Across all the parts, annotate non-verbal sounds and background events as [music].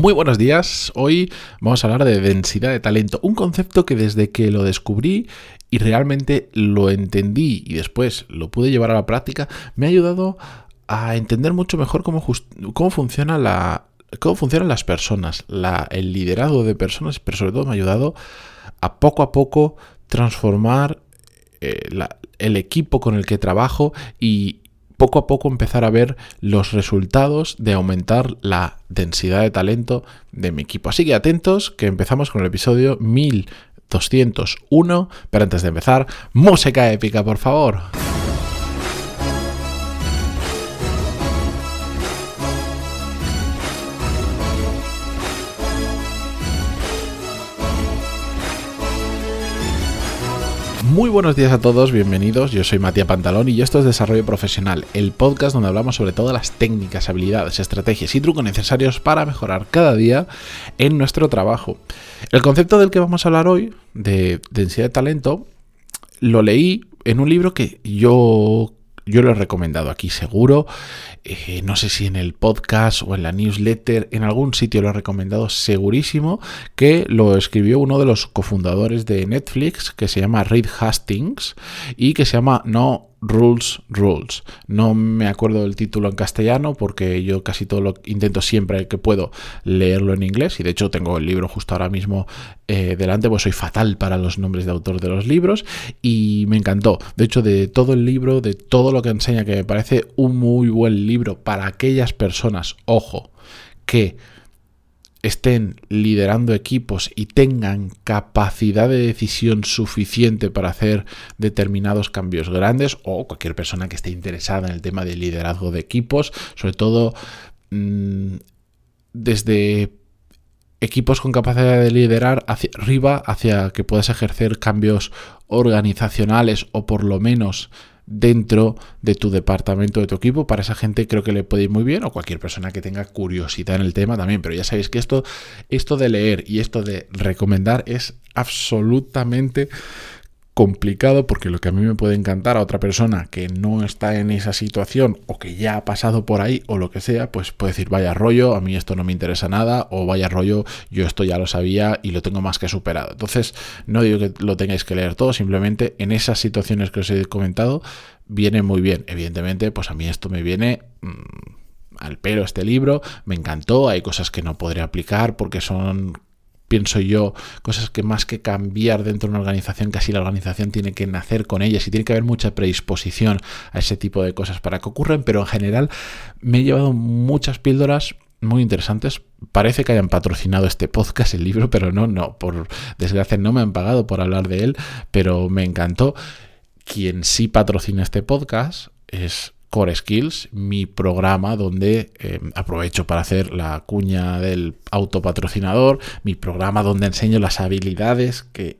Muy buenos días, hoy vamos a hablar de densidad de talento, un concepto que desde que lo descubrí y realmente lo entendí y después lo pude llevar a la práctica, me ha ayudado a entender mucho mejor cómo, cómo funciona la, cómo funcionan las personas, el liderazgo de personas, pero sobre todo me ha ayudado a poco a poco transformar eh, el equipo con el que trabajo y, poco a poco empezar a ver los resultados de aumentar la densidad de talento de mi equipo. Así que atentos que empezamos con el episodio 1201, pero antes de empezar, música épica, por favor. Muy buenos días a todos, bienvenidos. Yo soy Matías Pantalón y esto es Desarrollo Profesional, el podcast donde hablamos sobre todas las técnicas, habilidades, estrategias y trucos necesarios para mejorar cada día en nuestro trabajo. El concepto del que vamos a hablar hoy, de densidad de talento, lo leí en un libro que yo yo lo he recomendado aquí seguro. Eh, no sé si en el podcast o en la newsletter, en algún sitio lo he recomendado segurísimo, que lo escribió uno de los cofundadores de Netflix, que se llama Reed Hastings, y que se llama No Rules, Rules. No me acuerdo del título en castellano porque yo casi todo lo intento siempre que puedo leerlo en inglés y de hecho tengo el libro justo ahora mismo eh, delante, pues soy fatal para los nombres de autor de los libros y me encantó. De hecho, de todo el libro, de todo lo que enseña, que me parece un muy buen libro para aquellas personas, ojo, que estén liderando equipos y tengan capacidad de decisión suficiente para hacer determinados cambios grandes o cualquier persona que esté interesada en el tema del liderazgo de equipos, sobre todo mm, desde equipos con capacidad de liderar hacia arriba, hacia que puedas ejercer cambios organizacionales o por lo menos dentro de tu departamento, de tu equipo. Para esa gente creo que le puede ir muy bien o cualquier persona que tenga curiosidad en el tema también. Pero ya sabéis que esto, esto de leer y esto de recomendar es absolutamente complicado porque lo que a mí me puede encantar a otra persona que no está en esa situación o que ya ha pasado por ahí o lo que sea, pues puede decir vaya rollo, a mí esto no me interesa nada o vaya rollo, yo esto ya lo sabía y lo tengo más que superado. Entonces, no digo que lo tengáis que leer todo, simplemente en esas situaciones que os he comentado viene muy bien. Evidentemente, pues a mí esto me viene... Mm, al pelo este libro, me encantó, hay cosas que no podré aplicar porque son pienso yo, cosas que más que cambiar dentro de una organización, casi la organización tiene que nacer con ellas y tiene que haber mucha predisposición a ese tipo de cosas para que ocurran, pero en general me he llevado muchas píldoras muy interesantes. Parece que hayan patrocinado este podcast, el libro, pero no, no, por desgracia no me han pagado por hablar de él, pero me encantó. Quien sí patrocina este podcast es Core Skills, mi programa donde em, aprovecho para hacer la cuña del autopatrocinador, mi programa donde enseño las habilidades que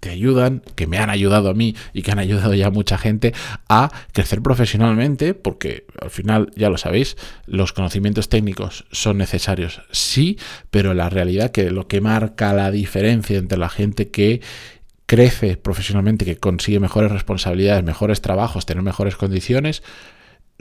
te ayudan, que me han ayudado a mí y que han ayudado ya a mucha gente a crecer profesionalmente, porque al final, ya lo sabéis, los conocimientos técnicos son necesarios, sí, pero la realidad que lo que marca la diferencia entre la gente que crece profesionalmente, que consigue mejores responsabilidades, mejores trabajos, tener mejores condiciones,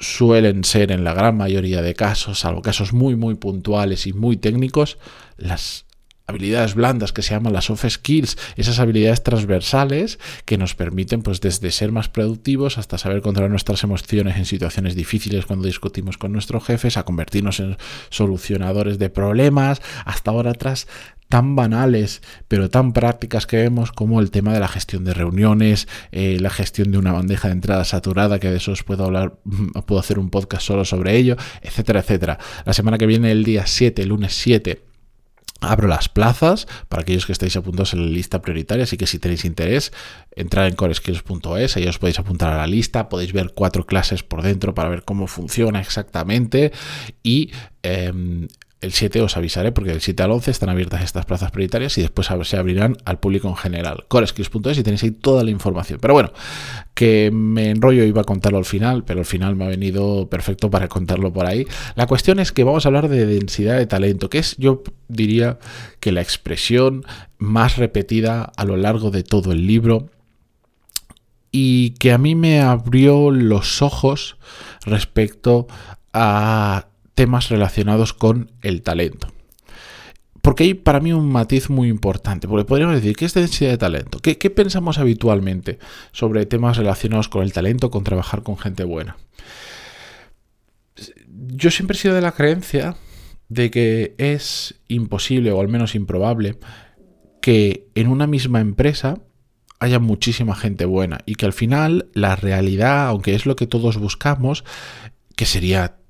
suelen ser en la gran mayoría de casos, salvo casos muy muy puntuales y muy técnicos, las habilidades blandas que se llaman las soft skills, esas habilidades transversales que nos permiten pues desde ser más productivos hasta saber controlar nuestras emociones en situaciones difíciles cuando discutimos con nuestros jefes, a convertirnos en solucionadores de problemas, hasta ahora atrás tan banales pero tan prácticas que vemos como el tema de la gestión de reuniones, eh, la gestión de una bandeja de entrada saturada, que de eso os puedo hablar, [laughs] puedo hacer un podcast solo sobre ello, etcétera, etcétera. La semana que viene, el día 7, lunes 7, Abro las plazas para aquellos que estáis apuntados en la lista prioritaria, así que si tenéis interés, entrar en coreskills.es, ahí os podéis apuntar a la lista, podéis ver cuatro clases por dentro para ver cómo funciona exactamente y em, el 7 os avisaré porque del 7 al 11 están abiertas estas plazas prioritarias y después se abrirán al público en general. Coreskills.es y tenéis ahí toda la información. Pero bueno, que me enrollo iba a contarlo al final, pero al final me ha venido perfecto para contarlo por ahí. La cuestión es que vamos a hablar de densidad de talento, que es yo diría que la expresión más repetida a lo largo de todo el libro y que a mí me abrió los ojos respecto a temas relacionados con el talento. porque hay para mí un matiz muy importante, porque podríamos decir, ¿qué es densidad de talento? ¿Qué, ¿Qué, pensamos habitualmente sobre temas relacionados con el talento, con trabajar con gente buena? Yo siempre he sido de la creencia de que es imposible, o al menos improbable, que en una misma empresa haya muchísima gente buena y que al final la realidad, aunque es lo que todos buscamos, que sería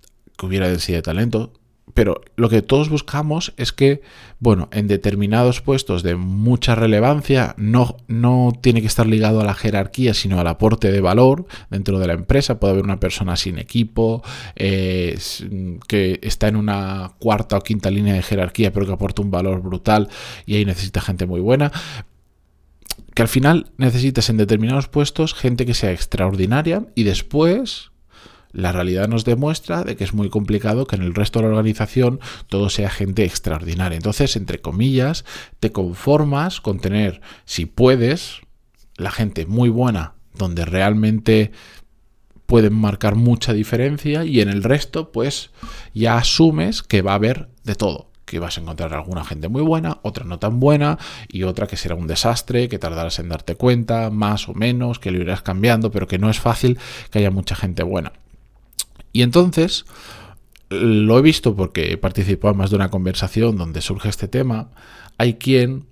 que hubiera densidad de talento, pero lo que todos buscamos es que, bueno, en determinados puestos de mucha relevancia no, no tiene que estar ligado a la jerarquía, sino al aporte de valor dentro de la empresa. Puede haber una persona sin equipo, eh, que está en una cuarta o quinta línea de jerarquía, pero que aporta un valor brutal y ahí necesita gente muy buena. Que al final necesites en determinados puestos gente que sea extraordinaria y después la realidad nos demuestra de que es muy complicado que en el resto de la organización todo sea gente extraordinaria. Entonces, entre comillas, te conformas con tener, si puedes, la gente muy buena, donde realmente pueden marcar mucha diferencia y en el resto, pues ya asumes que va a haber de todo que vas a encontrar alguna gente muy buena, otra no tan buena y otra que será un desastre, que tardarás en darte cuenta, más o menos, que lo irás cambiando, pero que no es fácil que haya mucha gente buena. Y entonces, lo he visto porque he participado más de una conversación donde surge este tema, hay quien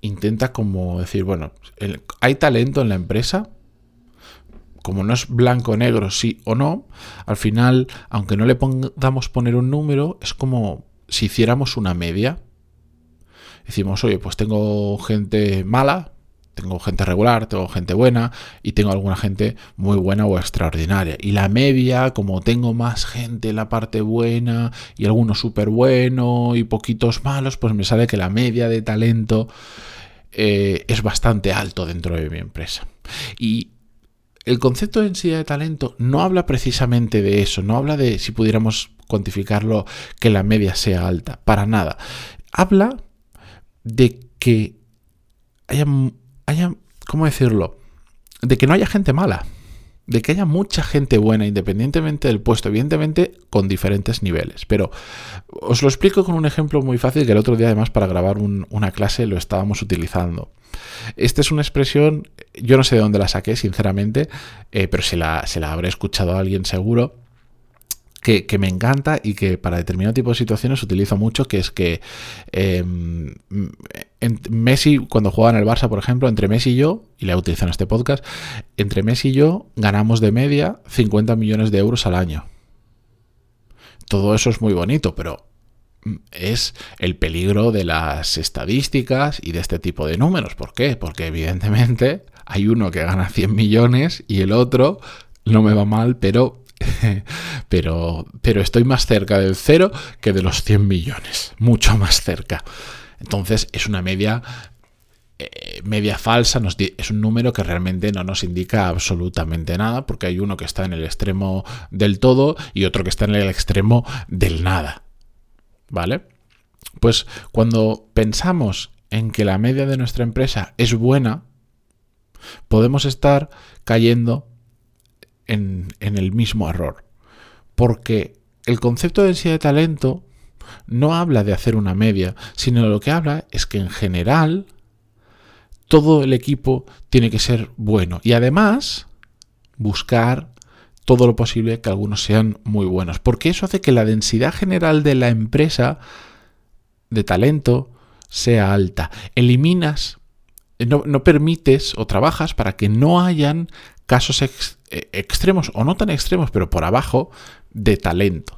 intenta como decir, bueno, ¿hay talento en la empresa? Como no es blanco negro, sí o no, al final, aunque no le podamos poner un número, es como si hiciéramos una media. Decimos, oye, pues tengo gente mala, tengo gente regular, tengo gente buena y tengo alguna gente muy buena o extraordinaria. Y la media, como tengo más gente en la parte buena y algunos súper bueno y poquitos malos, pues me sale que la media de talento eh, es bastante alto dentro de mi empresa. Y el concepto de densidad de talento no habla precisamente de eso, no habla de si pudiéramos cuantificarlo que la media sea alta, para nada. Habla de que haya haya, ¿cómo decirlo? De que no haya gente mala, de que haya mucha gente buena independientemente del puesto, evidentemente con diferentes niveles. Pero os lo explico con un ejemplo muy fácil que el otro día además para grabar una clase lo estábamos utilizando. Esta es una expresión, yo no sé de dónde la saqué sinceramente, eh, pero se la, se la habré escuchado a alguien seguro que, me encanta y que para determinado tipo de situaciones utilizo mucho, que es que Messi, cuando juega en el Barça, por ejemplo, entre Messi y yo, y le utilizado en este podcast, entre Messi y yo ganamos de media 50 millones de euros al año. Todo eso es muy bonito, pero es el peligro de las estadísticas y de este tipo de números. ¿Por qué? Porque evidentemente hay uno que gana 100 millones y el otro no me va mal, pero [laughs] pero, pero estoy más cerca del cero que de los 100 millones, mucho más cerca. Entonces es una media eh, media falsa, es un número que realmente no nos indica absolutamente nada, porque hay uno que está en el extremo del todo y otro que está en el extremo del nada. ¿Vale? Pues cuando pensamos en que la media de nuestra empresa es buena, podemos estar cayendo en, el mismo error. Porque el concepto de densidad de talento no habla de hacer una media, sino lo que habla es que en general todo el equipo tiene que ser bueno. Y además buscar todo lo posible que algunos sean muy buenos. Porque eso hace que la densidad general de la empresa de talento sea alta. Eliminas, no, no permites o trabajas para que no hayan casos eh, extremos o no tan extremos, pero por abajo, de talento.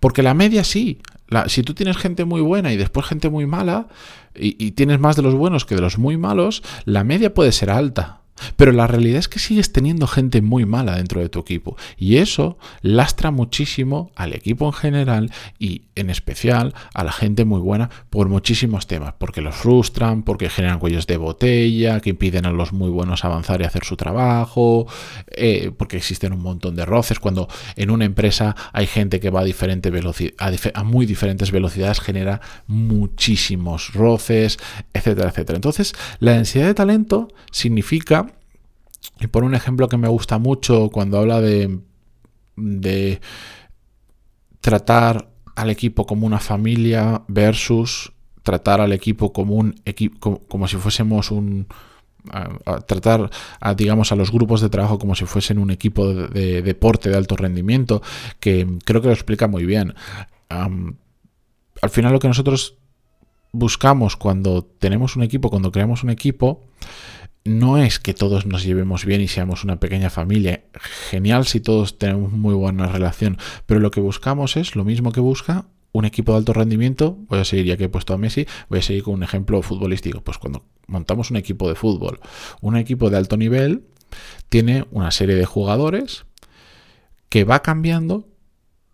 Porque la media sí. Si tú tienes gente muy buena y después gente muy mala, y tienes más de los buenos que de los muy malos, la media puede ser alta. Pero la realidad es que sigues teniendo gente muy mala dentro de tu equipo y eso lastra muchísimo al equipo en general y en especial a la gente muy buena por muchísimos temas, porque los frustran, porque generan cuellos de botella, que impiden a los muy buenos avanzar y hacer su trabajo, eh, porque existen un montón de roces. Cuando en una empresa hay gente que va a, diferente a, a muy diferentes velocidades, genera muchísimos roces, etcétera, etcétera. Entonces, la densidad de talento significa y por un ejemplo que me gusta mucho cuando habla de, de tratar al equipo como una familia versus tratar al equipo como un equipo, como, si fuésemos un tratar a, digamos a los grupos de trabajo como si fuesen un equipo de, deporte de alto rendimiento que creo que lo explica muy bien. Al final lo que nosotros buscamos cuando tenemos un equipo cuando creamos un equipo no es que todos nos llevemos bien y seamos una pequeña familia. Genial si todos tenemos muy buena relación, pero lo que buscamos es lo mismo que busca un equipo de alto rendimiento. Voy a seguir, ya que he puesto a Messi, voy a seguir con un ejemplo futbolístico. Pues cuando montamos un equipo de fútbol, un equipo de alto nivel tiene una serie de jugadores que va cambiando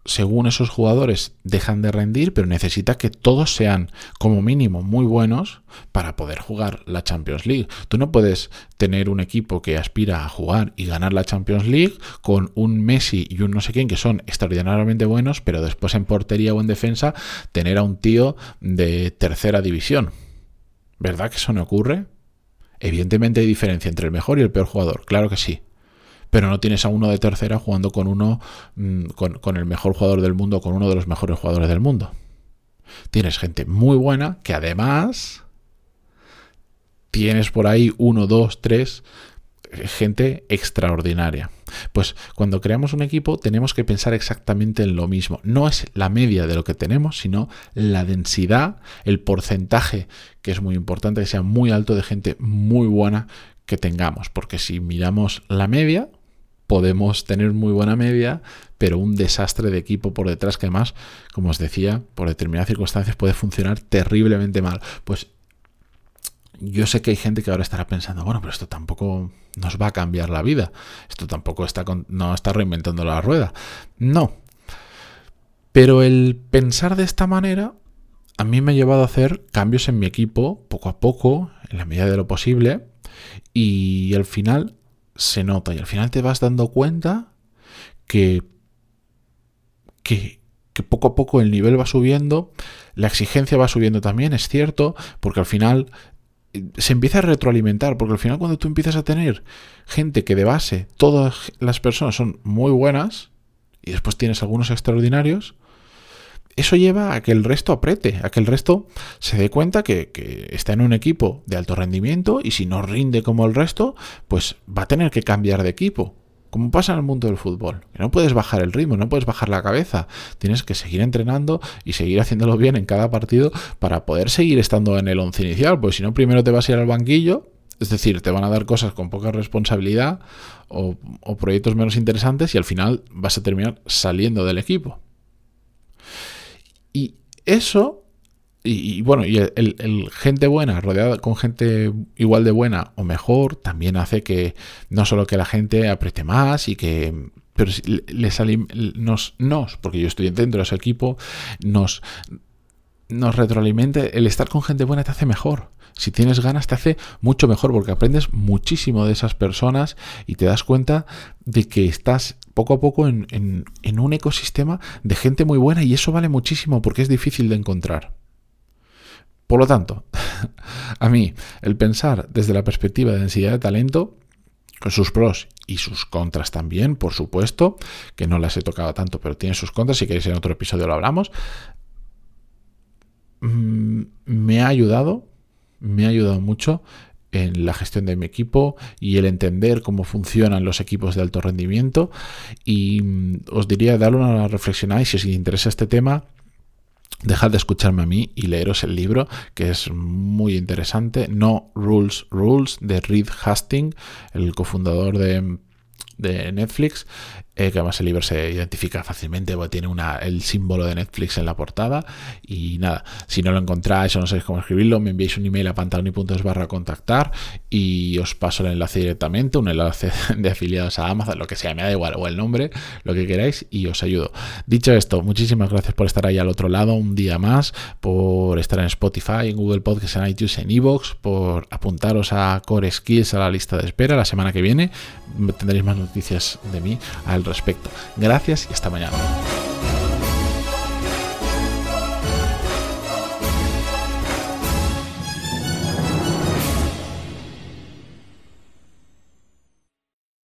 según esos jugadores dejan de rendir, pero necesita que todos sean como mínimo muy buenos para poder jugar la Champions League. Tú no puedes tener un equipo que aspira a jugar y ganar la Champions League con un Messi y un no sé quién que son extraordinariamente buenos, pero después en portería o en defensa tener a un tío de tercera división. ¿Verdad que eso no ocurre? Evidentemente hay diferencia entre el mejor y el peor jugador, claro que sí pero no tienes a uno de tercera jugando con uno, mm, con, el mejor jugador del mundo, con uno de los mejores jugadores del mundo. Tienes gente muy buena que además tienes por ahí uno, dos, tres eh, gente extraordinaria. Pues cuando creamos un equipo tenemos que pensar exactamente en lo mismo. No es la media de lo que tenemos, sino la densidad, el porcentaje, que es muy importante, que sea muy alto de gente muy buena que tengamos. Porque si miramos la media, podemos tener muy buena media, pero un desastre de equipo por detrás que además, como os decía, por determinadas circunstancias puede funcionar terriblemente mal. Pues yo sé que hay gente que ahora estará pensando, bueno, pero esto tampoco nos va a cambiar la vida, esto tampoco está, no está reinventando la rueda. No. Pero el pensar de esta manera a mí me ha llevado a hacer cambios en mi equipo poco a poco, en la medida de lo posible, y al final se nota y al final te vas dando cuenta que, que, poco a poco el nivel va subiendo, la exigencia va subiendo también, es cierto, porque al final eh, se empieza a retroalimentar, porque al final cuando tú empiezas a tener gente que de base todas las personas son muy buenas y después tienes algunos extraordinarios, eso lleva a que el resto apriete, a que el resto se dé cuenta que, está en un equipo de alto rendimiento y si no rinde como el resto, pues va a tener que cambiar de equipo. Como pasa en el mundo del fútbol. No puedes bajar el ritmo, no puedes bajar la cabeza. Tienes que seguir entrenando y seguir haciéndolo bien en cada partido para poder seguir estando en el once inicial. Porque si no, primero te vas a ir al banquillo, es decir, te van a dar cosas con poca responsabilidad o proyectos menos interesantes y al final vas a terminar saliendo del equipo. Y eso, y, bueno, y el, gente buena, rodeada con gente igual de buena o mejor, también hace que no solo que la gente apriete más y que pero les nos, nos, porque yo estoy dentro de ese equipo, nos, nos retroalimente, el estar con gente buena te hace mejor. Si tienes ganas te hace mucho mejor porque aprendes muchísimo de esas personas y te das cuenta de que estás poco a poco en, un ecosistema de gente muy buena y eso vale muchísimo porque es difícil de encontrar. Por lo tanto, [laughs] a mí el pensar desde la perspectiva de densidad de talento, con sus pros y sus contras también, por supuesto, que no las he tocado tanto, pero tiene sus contras, si queréis en otro episodio lo hablamos, mm, me ha ayudado, me ha ayudado mucho en la gestión de mi equipo y el entender cómo funcionan los equipos de alto rendimiento. Y mm, os diría darle una reflexión y si os interesa este tema, dejad de escucharme a mí y leeros el libro, que es muy interesante. No Rules Rules, de Reed Hastings, el cofundador de, de Netflix. Eh, que además el libro se identifica fácilmente porque tiene una, el símbolo de Netflix en la portada. Y nada, si no lo encontráis o no sabéis cómo escribirlo, me enviáis un email a pantaloni.es barra contactar y os paso el enlace directamente, un enlace [laughs] de afiliados a Amazon, lo que sea, me da igual, o el nombre, lo que queráis, y os ayudo. Dicho esto, muchísimas gracias por estar ahí al otro lado un día más, por estar en Spotify, en Google Podcast, en iTunes, en Evox, por apuntaros a Core Skills a la lista de espera la semana que viene. Tendréis más noticias de mí al respecto. Gracias y hasta mañana.